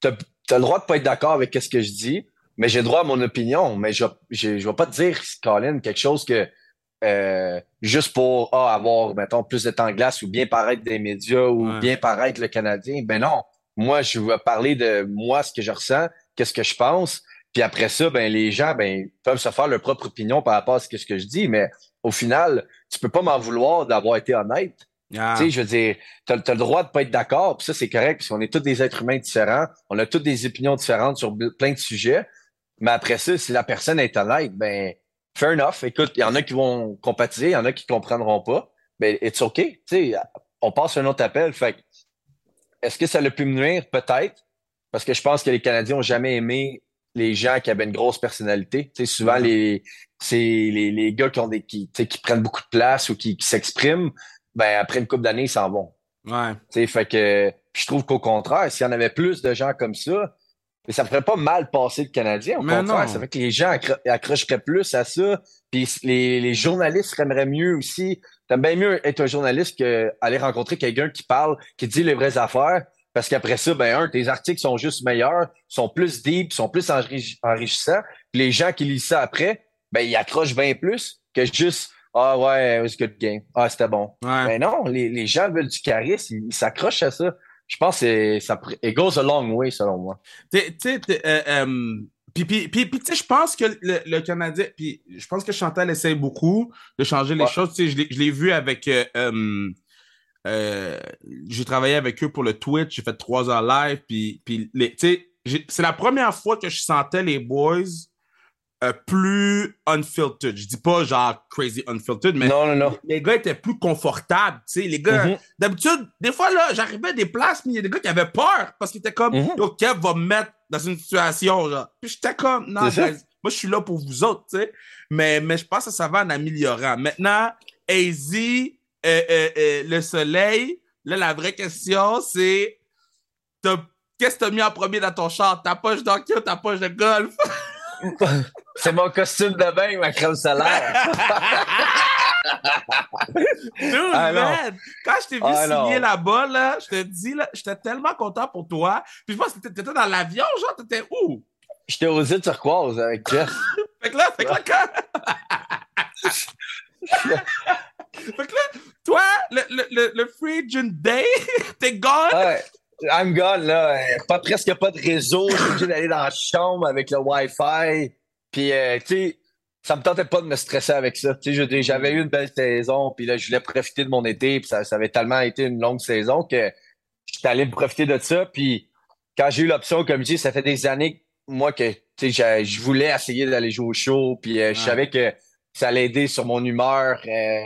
Speaker 2: tu as, le droit de pas être d'accord avec ce que je dis, mais j'ai le droit à mon opinion. Mais je, je, je vais pas te dire, Colin, quelque chose que euh, juste pour ah, avoir, mettons, plus de temps de glace ou bien paraître des médias ou
Speaker 1: Ouais.
Speaker 2: bien paraître le Canadien. Ben non. Moi, je vais parler de moi, ce que je ressens, qu'est-ce que je pense. Puis après ça, ben les gens ben, peuvent se faire leur propre opinion par rapport à ce que, ce que je dis, mais au final, tu peux pas m'en vouloir d'avoir été honnête.
Speaker 1: Ah.
Speaker 2: Tu sais, je veux dire, t'as, as le droit de pas être d'accord, puis ça, c'est correct, parce qu'on est tous des êtres humains différents, on a toutes des opinions différentes sur plein de sujets, mais après ça, si la personne est honnête, ben, fair enough. Écoute, il y en a qui vont compatiser, il y en a qui comprendront pas, ben, it's okay. Tu sais, on passe un autre appel, fait que, est-ce que ça l'a pu me nuire? Peut-être, parce que je pense que les Canadiens ont jamais aimé les gens qui avaient une grosse personnalité. Tu sais, souvent, les, c'est les, les gars qui ont des, qui, tu sais, qui prennent beaucoup de place ou qui, qui s'expriment, ben, après une couple d'années, ils s'en vont.
Speaker 1: Ouais.
Speaker 2: Tu sais, fait que je trouve qu'au contraire, s'il y en avait plus de gens comme ça, mais ça me ferait pas mal passer le Canadien. Au
Speaker 1: Mais
Speaker 2: contraire,
Speaker 1: non.
Speaker 2: ça fait que les gens accro- accrocheraient plus à ça. Puis les, les journalistes aimeraient mieux aussi. T'aimes bien mieux être un journaliste qu'aller rencontrer quelqu'un qui parle, qui dit les vraies affaires. Parce qu'après ça, ben un, tes articles sont juste meilleurs, sont plus deep, sont plus enri- enrichissants. Puis les gens qui lisent ça après, ben ils accrochent bien plus que juste Ah ouais, it was a good game. Ah, c'était bon.
Speaker 1: Ouais.
Speaker 2: Ben non, les, les gens veulent du charisme, ils s'accrochent à ça. Je pense que ça it goes a long way, selon moi.
Speaker 1: Tu sais, t'es, euh, euh, puis, puis, puis, puis, tu sais, je pense que le, le Canadien, puis je pense que Chantal essaie beaucoup de changer les
Speaker 2: Ouais.
Speaker 1: choses. Tu sais, je l'ai- je l'ai vu avec. euh, euh, euh, j'ai travaillé avec eux pour le Twitch, j'ai fait trois heures live, puis, puis les- tu sais, j'ai- c'est la première fois que je sentais les boys euh, plus unfiltered. Je dis pas genre crazy unfiltered, mais
Speaker 2: Non, non, non.
Speaker 1: les gars étaient plus confortables. Tu sais, les gars,
Speaker 2: Mhm.
Speaker 1: D'habitude, des fois, là, j'arrivais à des places, mais il y a des gars qui avaient peur parce qu'ils étaient comme, yo, Kev va me mettre dans une situation, genre. Puis j'étais comme, non, moi, je suis là pour vous autres, tu sais. Mais, mais je pense que ça va en améliorant. Maintenant, AZ, euh, euh, euh, le soleil, là, la vraie question, c'est, qu'est-ce que t'as mis en premier dans ton char? Ta poche d'hockey ou ta poche de golf?
Speaker 2: C'est mon costume de bain, ma crème solaire.
Speaker 1: Dude,
Speaker 2: Ah,
Speaker 1: man! Quand je t'ai vu
Speaker 2: Ah,
Speaker 1: signer là-bas, là, je te dis, j'étais tellement content pour toi. Puis je pense que t'étais t'étais dans l'avion, genre, t'étais où?
Speaker 2: J'étais aux îles turquoises avec Jeff.
Speaker 1: Fait que là, fait que là, quand... fait que là, toi, le, le, le, le Free Agent Day, t'es gone?
Speaker 2: Ouais. I'm gone, là. Pas, presque pas de réseau. Suis obligé d'aller dans la chambre avec le Wi-Fi. Puis, euh, tu sais, ça me tentait pas de me stresser avec ça. Tu sais, j'avais eu une belle saison, puis là, je voulais profiter de mon été, puis ça, ça avait tellement été une longue saison que j'étais allé me profiter de ça. Puis, quand j'ai eu l'option, comme je dis, ça fait des années, moi, que, tu sais, j'ai- je voulais essayer d'aller jouer au show, puis euh, je savais que ça allait aider sur mon humeur, euh,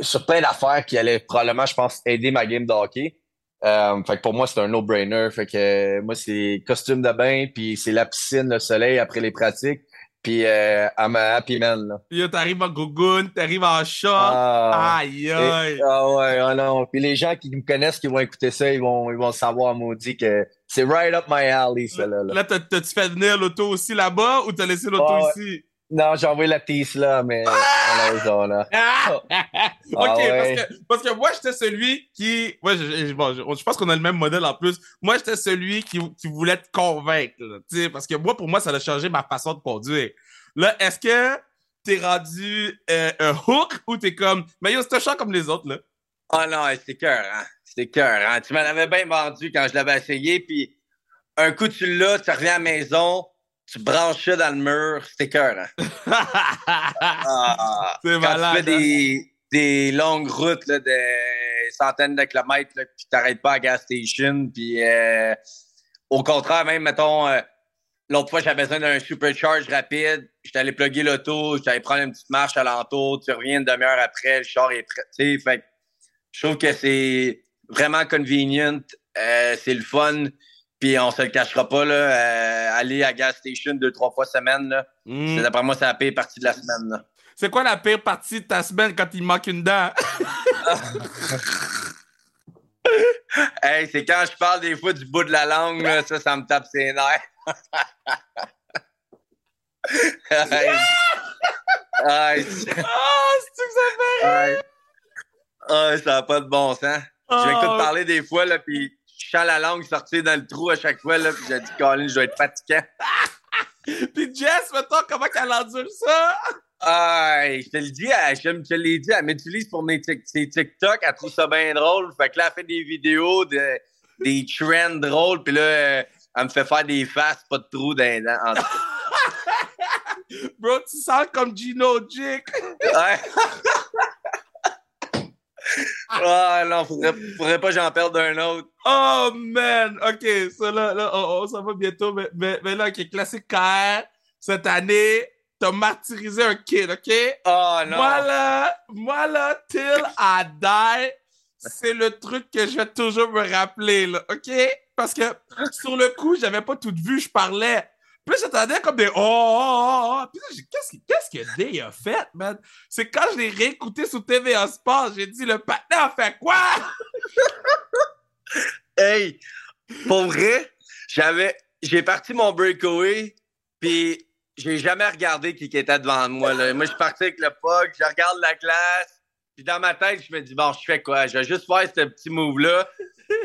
Speaker 2: sur plein d'affaires qui allaient probablement, je pense, aider ma game de hockey. Euh, fait que pour moi, c'est un no-brainer. Fait que euh, moi, c'est costume de bain, puis c'est la piscine, le soleil après les pratiques, puis euh, I'm a happy man. Là.
Speaker 1: Yo, t'arrives en gougoune, t'arrives en short.
Speaker 2: Ah,
Speaker 1: Aïe, aïe.
Speaker 2: ah ouais, ah non. Puis les gens qui me connaissent, qui vont écouter ça, ils vont, ils vont savoir, maudit, que c'est right up my alley, ça là. là.
Speaker 1: Là, t'as- t'as-tu fait venir l'auto aussi là-bas ou t'as laissé l'auto
Speaker 2: Ah
Speaker 1: ici?
Speaker 2: Non, j'ai envoyé la tisse là, mais à la maison, là.
Speaker 1: Ah! ok,
Speaker 2: ouais.
Speaker 1: parce, que, parce que moi, j'étais celui qui. Ouais, je, je- bon, je, je pense qu'on a le même modèle en plus. Moi, j'étais celui qui, qui voulait te convaincre. là, parce que moi, pour moi, ça a changé ma façon de conduire. Là, est-ce que t'es rendu euh, un hook ou t'es comme. Mais yo, c'est un char comme les autres, là?
Speaker 3: Ah non, c'était cœur, hein. C'était cœur, hein. Tu m'en avais bien vendu quand je l'avais essayé, puis un coup tu l'as, tu reviens à la maison, tu branches ça dans le mur, c'était cœur, hein. Ah,
Speaker 1: C'est malade,
Speaker 3: tu fais des, des longues routes là, de centaines de kilomètres, là, puis t'arrêtes pas à gas station, puis euh, au contraire, même, mettons, euh, l'autre fois, j'avais besoin d'un supercharge rapide, j'étais allé plugger l'auto, j'étais allé prendre une petite marche alentour, tu reviens une demi-heure après, le char est prêt, tu sais, fait que je trouve que c'est vraiment convenient, euh, c'est le fun, puis on se le cachera pas, là, euh, aller à gas station deux, trois fois semaine, là,
Speaker 1: Hmm.
Speaker 3: c'est d'après moi, c'est la pire partie de la semaine, là.
Speaker 1: C'est quoi la pire partie de ta semaine quand il manque une dent?
Speaker 2: hey, c'est quand je parle des fois du bout de la langue, là, ça, ça me tape ses nerfs. hey. Hey.
Speaker 1: Ah, c'est que ça fait
Speaker 2: Hey. Ah, ça n'a pas de bon sens. Je m'écoute
Speaker 1: Ah.
Speaker 2: parler des fois, là, puis je la langue sortir dans le trou à chaque fois, là, puis j'ai dit, Colin, je dois être fatiguant.
Speaker 1: Puis Jess, mettons, comment qu'elle endure ça?
Speaker 2: Ah, je te le dis, elle, je te l'ai dit, elle m'utilise pour mes tic- ses TikTok, elle trouve ça bien drôle. Fait que là, elle fait des vidéos, de, des trends drôles, puis là, euh, elle me fait faire des faces, pas de trous dans. En.
Speaker 1: Bro, tu sens comme Gino Jick.
Speaker 2: Ouais. Ah non, faudrait, faudrait pas que j'en perde un autre.
Speaker 1: Oh man! Ok, ça là, là on, on s'en va bientôt, mais, mais, mais là, ok, classique KR, cette année, t'as martyrisé un kid, ok?
Speaker 2: Oh non.
Speaker 1: Moi là, moi là, till I die, c'est le truc que je vais toujours me rappeler, là, ok? Parce que sur le coup, j'avais pas tout vu, je parlais. Puis j'attendais comme des oh, oh, oh, oh. Puis là, j'ai dit, qu'est-ce que, Day a fait, man? C'est quand je l'ai réécouté sur TVA Sport, j'ai dit, le patin a fait quoi?
Speaker 2: Hey, pour vrai, j'avais, j'ai parti mon breakaway, puis j'ai jamais regardé qui était devant moi. Là. Moi, je parti avec le puck, je regarde la classe, puis dans ma tête, je me dis, bon, je fais quoi? Je vais juste faire ce petit move-là.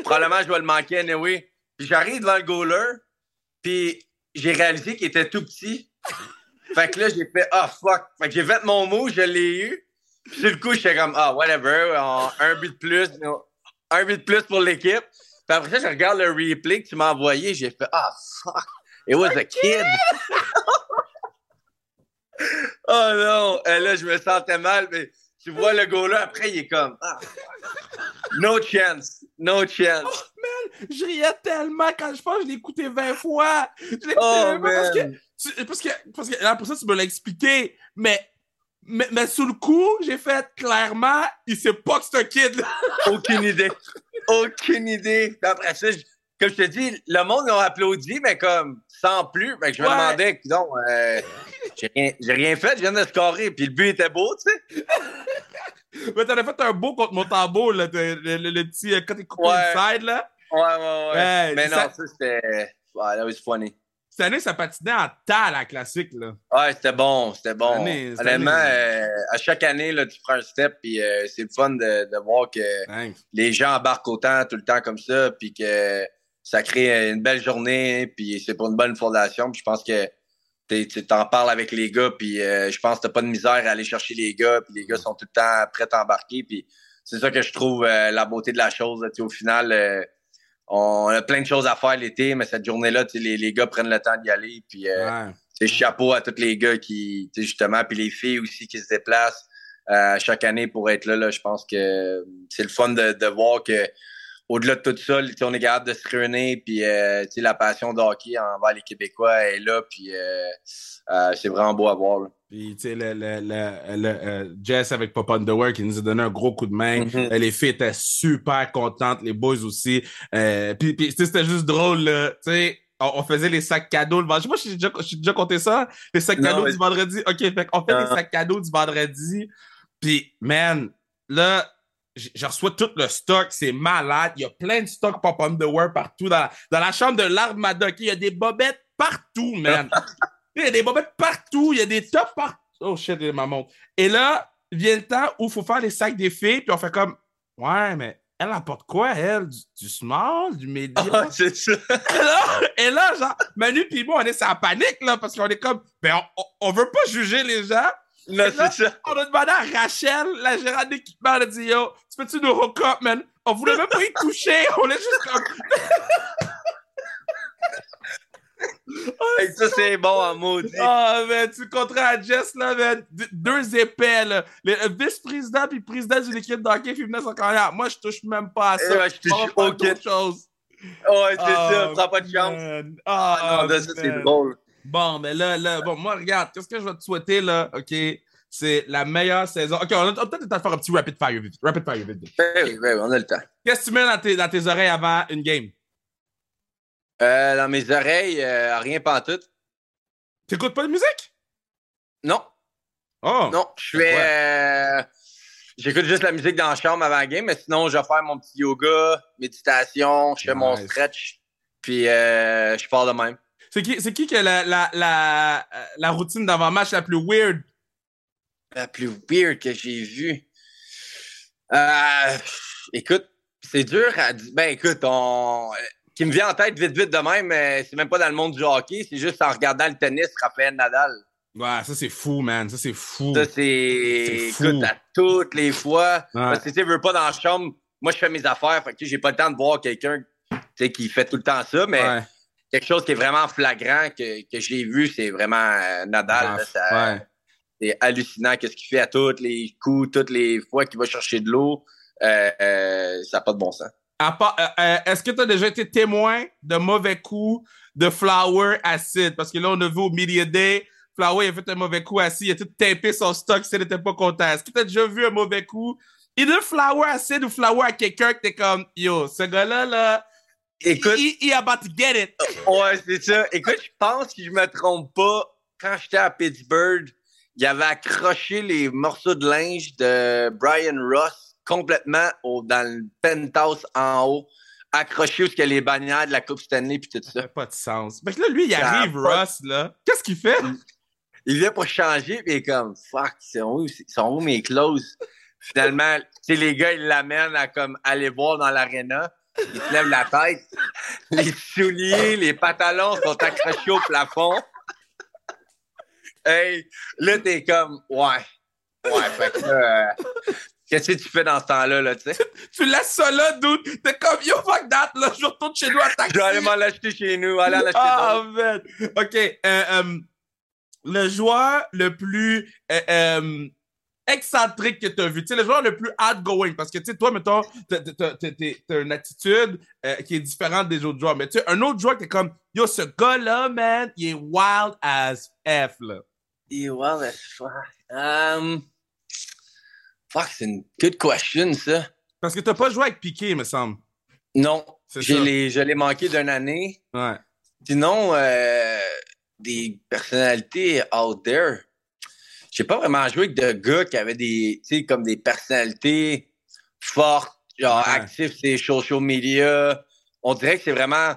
Speaker 2: Probablement, je vais le manquer anyway. Puis j'arrive devant le goaler, puis j'ai réalisé qu'il était tout petit. Fait que là, j'ai fait, ah, fuck. Fait que j'ai fait mon move, je l'ai eu. Puis sur le coup, j'étais comme, ah, whatever, en- un but de plus, un but de plus pour l'équipe. Puis après ça, je regarde le replay que tu m'as envoyé, j'ai fait, ah, fuck. It was a kid. oh non. Et là, je me sentais mal, mais tu vois le goaler après, il est comme, ah, no chance. No chance.
Speaker 1: Je riais tellement quand je pense que je l'ai écouté 20 fois. Je l'ai écouté
Speaker 2: Oh,
Speaker 1: 20 fois parce que,
Speaker 2: man.
Speaker 1: tu- parce que, parce que, là, pour ça, tu me l'as expliqué. Mais, mais, mais sous le coup, j'ai fait clairement, il sait pas que c'est un kid. là.
Speaker 2: Aucune idée. Aucune idée. Après ça, je- comme je te dis, le monde a applaudi, mais comme sans plus. Fait que je me demandais, non, j'ai rien, rien fait, je viens de scorer. Puis le but était beau, tu sais.
Speaker 1: mais t'en as fait un beau contre mon tambour, là, le, le, le- le petit, euh, quand t'es coupé
Speaker 2: Ouais.
Speaker 1: là.
Speaker 2: Ouais, ouais, ouais.
Speaker 1: Ouais,
Speaker 2: mais non,
Speaker 1: ça-
Speaker 2: ça, c'était. Ouais, that was funny.
Speaker 1: Cette année, ça patinait en tas, la classique, là.
Speaker 2: Ouais, c'était bon, c'était bon.
Speaker 1: Année,
Speaker 2: Honnêtement, euh, à chaque année, là, tu prends un step, puis euh, c'est le fun de, de voir que les gens embarquent autant tout le temps comme ça, puis que ça crée une belle journée, puis c'est pour une bonne fondation. Puis je pense que tu t'en parles avec les gars, puis euh, je pense que t'as pas de misère à aller chercher les gars, puis les gars sont tout le temps prêts à embarquer, puis c'est ça que je trouve euh, la beauté de la chose. au final, euh, on a plein de choses à faire l'été, mais cette journée-là, les, les gars prennent le temps d'y aller, puis
Speaker 1: Ouais.
Speaker 2: chapeau à tous les gars qui, justement, puis les filles aussi qui se déplacent chaque année pour être là. là. Je pense que c'est le fun de, de voir que au-delà de tout ça, on est capable de se réunir, puis euh, la passion de hockey envers les Québécois est là, puis euh, euh, c'est vraiment beau à voir. là.
Speaker 1: Puis, tu sais, le, le, le, le, Jess avec Pop Underwear qui nous a donné un gros coup de main.
Speaker 2: Mhm.
Speaker 1: Euh, Les filles étaient super contentes, les boys aussi. Puis, puis c'était juste drôle. Tu sais, on, on faisait les sacs cadeaux. le vendredi. Moi, j'ai déjà, j'ai déjà compté ça. Les sacs
Speaker 2: Non,
Speaker 1: cadeaux
Speaker 2: mais-
Speaker 1: du vendredi. OK, fait qu'on fait
Speaker 2: Ah.
Speaker 1: les sacs cadeaux du vendredi. Puis, man, là, je reçois tout le stock. C'est malade. Il y a plein de stocks Pop Underwear partout. Dans, dans la chambre de l'Armada, il y a des bobettes partout, man. Il y a des bobettes partout, il y a des tops partout. Oh shit, ma montre. Et là, vient le temps où il faut faire les sacs des filles, puis on fait comme Ouais, mais elle apporte quoi, elle? Du, du small, du médium?
Speaker 2: Ah, c'est ça.
Speaker 1: et, là, et là, genre, Manu puis moi, on est sans panique, là, parce qu'on est comme Ben, on, on veut pas juger les gens.
Speaker 2: Non,
Speaker 1: là-
Speaker 2: c'est ça.
Speaker 1: On a demandé à Rachel, la gérante d'équipement, elle a dit Yo, tu peux-tu nous hook up, man? On voulait même pas y toucher, on est juste comme
Speaker 2: Hey, ça, c'est bon en maudit.
Speaker 1: Ah, man, tu contrats à Jess, là, man. Deux épais, là. Le le vice-président puis président d'une équipe d'hockey féminin sans carrière. Moi, je touche même pas à ça.
Speaker 2: Eh ouais, je touche aucune.
Speaker 1: choses.
Speaker 2: Ouais, c'est
Speaker 1: Ah,
Speaker 2: ça, prends pas de chance. Ah,
Speaker 1: Ah,
Speaker 2: non, ça, c'est drôle.
Speaker 1: Bon, mais là, là, bon, moi, regarde, qu'est-ce que je vais te souhaiter, là, OK? C'est la meilleure saison. OK, on a, peut-être le temps de faire un petit rapid fire vite. Rapid fire vite.
Speaker 2: Ben oui, ben oui, on a le temps.
Speaker 1: Qu'est-ce que tu mets dans tes, dans tes oreilles avant une game?
Speaker 2: Euh, dans mes oreilles, euh, rien pantoute.
Speaker 1: T'écoutes pas de musique?
Speaker 2: Non,
Speaker 1: Oh!
Speaker 2: non, je fais. euh, J'écoute juste la musique dans la chambre avant la game, mais sinon, je vais faire mon petit yoga, méditation, je fais mon stretch, puis euh, je pars de même.
Speaker 1: C'est qui, c'est qui que la, la, la, la routine d'avant-match la plus weird?
Speaker 2: La plus weird que j'ai vue. Euh, écoute, c'est dur à dire. Ben écoute, on. Qui me vient en tête vite vite de même, mais c'est même pas dans le monde du hockey, c'est juste en regardant le tennis, Raphaël Nadal.
Speaker 1: Ouais, ça c'est fou, man. Ça c'est fou.
Speaker 2: Ça,
Speaker 1: C'est.
Speaker 2: Écoute, à toutes les fois.
Speaker 1: Ouais.
Speaker 2: Parce que tu veux pas dans la chambre. Moi, je fais mes affaires. Fait que tu sais, j'ai pas le temps de voir quelqu'un qui fait tout le temps ça, mais
Speaker 1: Ouais.
Speaker 2: Quelque chose qui est vraiment flagrant que, que j'ai vu, c'est vraiment euh, Nadal.
Speaker 1: Ah,
Speaker 2: ça-
Speaker 1: ouais.
Speaker 2: C'est hallucinant qu'est-ce qu'il fait à tous les coups, toutes les fois qu'il va chercher de l'eau. Euh, euh, ça n'a pas de bon sens.
Speaker 1: Euh, Est-ce que tu as déjà été témoin de mauvais coups de Flower acide? Parce que là, on a vu au Media Day, Flower il a fait un mauvais coup assis, il a tout tapé son stock s'il n'était pas content. Est-ce que tu as déjà vu un mauvais coup? Either Flower acide ou Flower à quelqu'un que t'es comme, yo, ce gars-là, là,
Speaker 2: Écoute,
Speaker 1: il, il about to get it.
Speaker 2: ouais, c'est ça. Écoute, je pense que je me trompe pas. Quand j'étais à Pittsburgh, il avait accroché les morceaux de linge de Brian Ross complètement au, dans le penthouse en haut, accroché où il y a les bannières de la Coupe Stanley puis tout
Speaker 1: Ça
Speaker 2: ça.
Speaker 1: fait pas de sens. Que là, lui, il
Speaker 2: Ça
Speaker 1: arrive,
Speaker 2: pas-
Speaker 1: Ross, là. Qu'est-ce qu'il fait?
Speaker 2: Il vient pour changer, puis il est comme fuck, ils sont où, ils sont où mes clothes? Finalement, les gars, ils l'amènent à comme aller voir dans l'aréna. Ils se lèvent la tête. Les souliers, les pantalons sont accrochés au plafond. Hey, là, t'es comme ouais. Ouais, fait que euh, qu'est-ce que tu fais dans ce temps-là, là, tu sais?
Speaker 1: Tu laisses ça là, dude. T'es comme, yo, fuck that, là. Je retourne chez nous à taxi.
Speaker 2: Je vais aller m'en l'acheter chez nous, aller en acheter
Speaker 1: Ah. OK. euh, euh, le joueur le plus euh, excentrique que tu as vu. Tu sais, le joueur le plus outgoing. Parce que, tu sais, toi, mettons, t'as une attitude euh, qui est différente des autres joueurs. Mais tu sais, un autre joueur qui est comme, yo, ce gars-là, man, il est wild as F, là.
Speaker 2: Yeah, well, that's fuck. Um, fuck, c'est une good question, ça.
Speaker 1: Parce que t'as pas joué avec Piqué, me semble.
Speaker 2: Non, les, je l'ai manqué d'une année.
Speaker 1: Ouais.
Speaker 2: Sinon, euh, des personnalités out there. J'ai pas vraiment joué avec de gars qui avaient des, tu sais, comme des personnalités fortes, genre
Speaker 1: Ouais.
Speaker 2: actifs sur les social media. On dirait que c'est vraiment,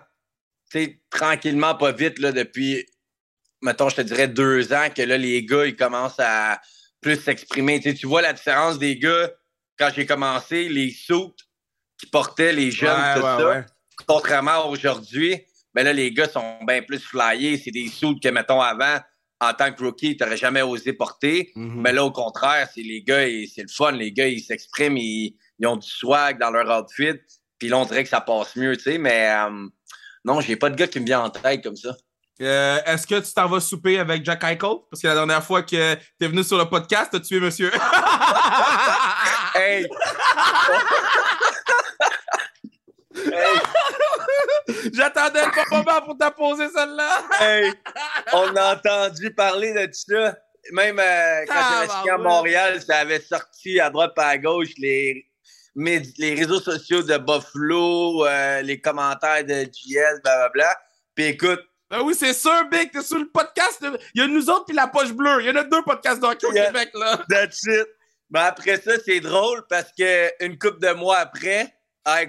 Speaker 2: tu sais, tranquillement, pas vite, là, depuis, mettons, je te dirais deux ans, que là, les gars, ils commencent à plus s'exprimer. Tu sais, tu vois la différence des gars, quand j'ai commencé, les suits qui portaient les jeunes,
Speaker 1: Ouais,
Speaker 2: tout
Speaker 1: ouais,
Speaker 2: ça contrairement à aujourd'hui, ben là, les gars sont bien plus flyés. C'est des suits que, mettons, avant, en tant que rookie, tu n'aurais jamais osé porter.
Speaker 1: Mhm.
Speaker 2: Mais là, au contraire, c'est les gars, c'est le fun. Les gars, ils s'expriment, ils, ils ont du swag dans leur outfit. Puis là, on dirait que ça passe mieux, tu sais. Mais euh, non, j'ai pas de gars qui me vient en tête comme ça.
Speaker 1: Euh, Est-ce que tu t'en vas souper avec Jack Eichel? Parce que la dernière fois que t'es venu sur le podcast, t'as tué monsieur.
Speaker 2: Hey!
Speaker 1: J'attendais le bon moment pour t'apposer celle-là.
Speaker 2: Hey! On a entendu parler de ça. Même euh, quand
Speaker 1: Ah,
Speaker 2: j'avais signé
Speaker 1: bah
Speaker 2: à
Speaker 1: ouais.
Speaker 2: Montréal, ça avait sorti à droite et à gauche les, les réseaux sociaux de Buffalo, euh, les commentaires de JS, blablabla. Puis écoute,
Speaker 1: Ben oui, c'est sûr, Big, t'es sur le podcast. Il y a nous autres puis la poche bleue. Il y en a deux podcasts de hockey au
Speaker 2: Yeah.
Speaker 1: Québec, là.
Speaker 2: that's it. Mais après ça, c'est drôle parce que une couple de mois après,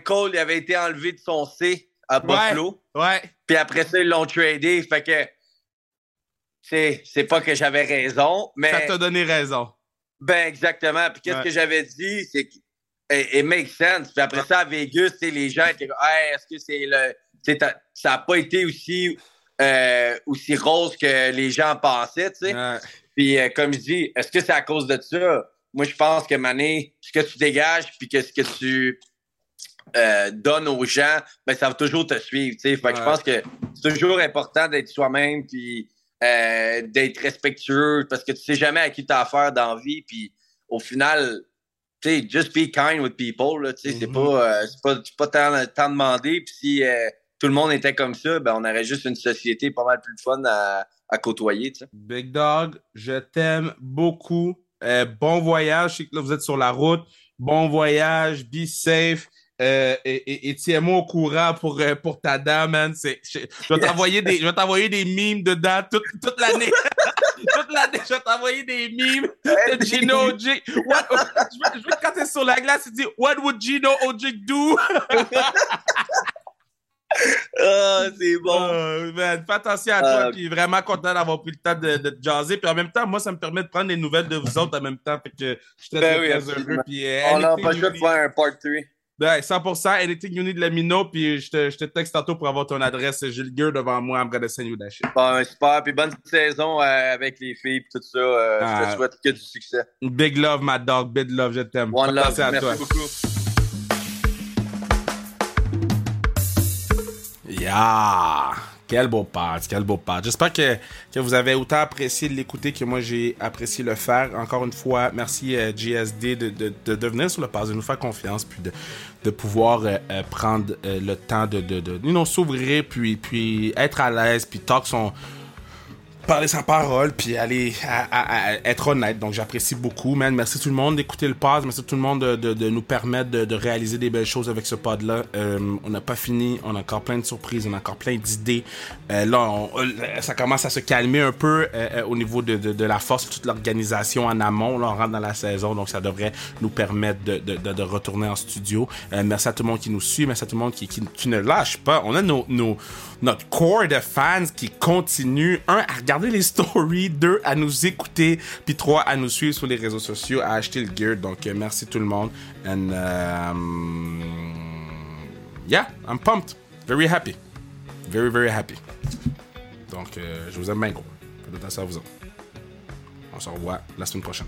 Speaker 2: Cole il avait été enlevé de son C à Buffalo.
Speaker 1: Ouais.
Speaker 2: Puis après ça, ils l'ont tradé. Fait que c'est c'est pas que j'avais raison, mais.
Speaker 1: Ça t'a donné raison.
Speaker 2: Ben, exactement. Puis qu'est-ce
Speaker 1: Ouais.
Speaker 2: que j'avais dit, c'est que it, it makes sense. Puis après ça, à Vegas, les gens étaient comme, hey, est-ce que c'est le. ça n'a pas été aussi, euh, aussi rose que les gens pensaient, tu sais.
Speaker 1: Ouais.
Speaker 2: Puis euh, comme je dis, est-ce que c'est à cause de ça? Moi, je pense que Mané, ce que tu dégages, puis que ce que tu euh, donnes aux gens, ben, ça va toujours te suivre. tu sais. Fait que
Speaker 1: Ouais.
Speaker 2: je pense que c'est toujours important d'être soi-même, puis euh, d'être respectueux, parce que tu sais jamais à qui tu as affaire dans la vie. Puis au final, tu sais, just be kind with people. Là, tu sais, C'est pas, euh, c'est pas, pas tant, tant demandé. Puis si euh, tout le monde était comme ça, ben, on aurait juste une société pas mal plus de fun à, à côtoyer. tu sais.
Speaker 1: Big Dog, je t'aime beaucoup. Euh, bon voyage. Je sais que là, vous êtes sur la route. Bon voyage. Be safe. Euh, et et- et tiens-moi au courant pour, euh, pour ta dame, man. C'est- Je, je vais t'envoyer des, je vais t'envoyer des memes dedans toute, toute l'année. toute monde a déjà envoyé des memes de Gino Ojic. What- je veux, je veux que quand t'es sur la glace, tu dis What would Gino Ojic do?
Speaker 3: Ah, c'est bon.
Speaker 1: Euh, man, fais attention à toi,
Speaker 3: Euh,
Speaker 1: puis vraiment content d'avoir pris le temps de, de te jaser. Puis en même temps, moi, ça me permet de prendre des nouvelles de vous autres en même temps. Fait que je suis très,
Speaker 3: Ben
Speaker 1: très,
Speaker 3: oui,
Speaker 1: très heureux. Puis, euh,
Speaker 3: On n'a pas le choix de faire un part 3.
Speaker 1: Ouais, 100%. Anything you need, let me know. Puis je te, je te texte tantôt pour avoir ton adresse. J'ai le gear devant moi. I'm gonna send you that shit.
Speaker 3: Bon, super. Puis bonne saison euh, avec les filles et tout ça. Euh, Je
Speaker 1: Ah.
Speaker 3: te souhaite que du succès.
Speaker 1: Big love, my dog. Big love, je t'aime.
Speaker 3: One love.
Speaker 1: À
Speaker 3: Merci
Speaker 1: toi.
Speaker 3: beaucoup.
Speaker 1: Yeah! Quel beau part, quel beau part. J'espère que, que vous avez autant apprécié de l'écouter que moi j'ai apprécié le faire. Encore une fois, merci euh, GSD de, de, de, de venir sur le pass, de nous faire confiance, puis de, de pouvoir euh, euh, prendre euh, le temps de, de, de, s'ouvrir, puis, puis être à l'aise, puis talk son parler sans parole, puis aller à, à- à être honnête. Donc j'apprécie beaucoup, man. Merci tout le monde d'écouter le pod. Merci tout le monde de, de- de nous permettre de, de réaliser des belles choses avec ce pod-là. Euh, on n'a pas fini. On a encore plein de surprises. On a encore plein d'idées. Euh, là, on- euh, ça commence à se calmer un peu euh, euh, au niveau de, la force, toute l'organisation en amont. Là, on rentre dans la saison, donc ça devrait nous permettre de, retourner en studio. Euh, merci à tout le monde qui nous suit. Merci à tout le monde qui, qui, ne lâche pas. On a nos, nos, notre core de fans qui continue, un, à regarder les stories, deux, à nous écouter, puis trois, à nous suivre sur les réseaux sociaux, à acheter le gear. Donc, euh, merci tout le monde. And, um, yeah, I'm pumped. Very happy. Very, very happy. Donc, euh, je vous aime bien gros. Faites attention à vous autres. On se revoit la semaine prochaine.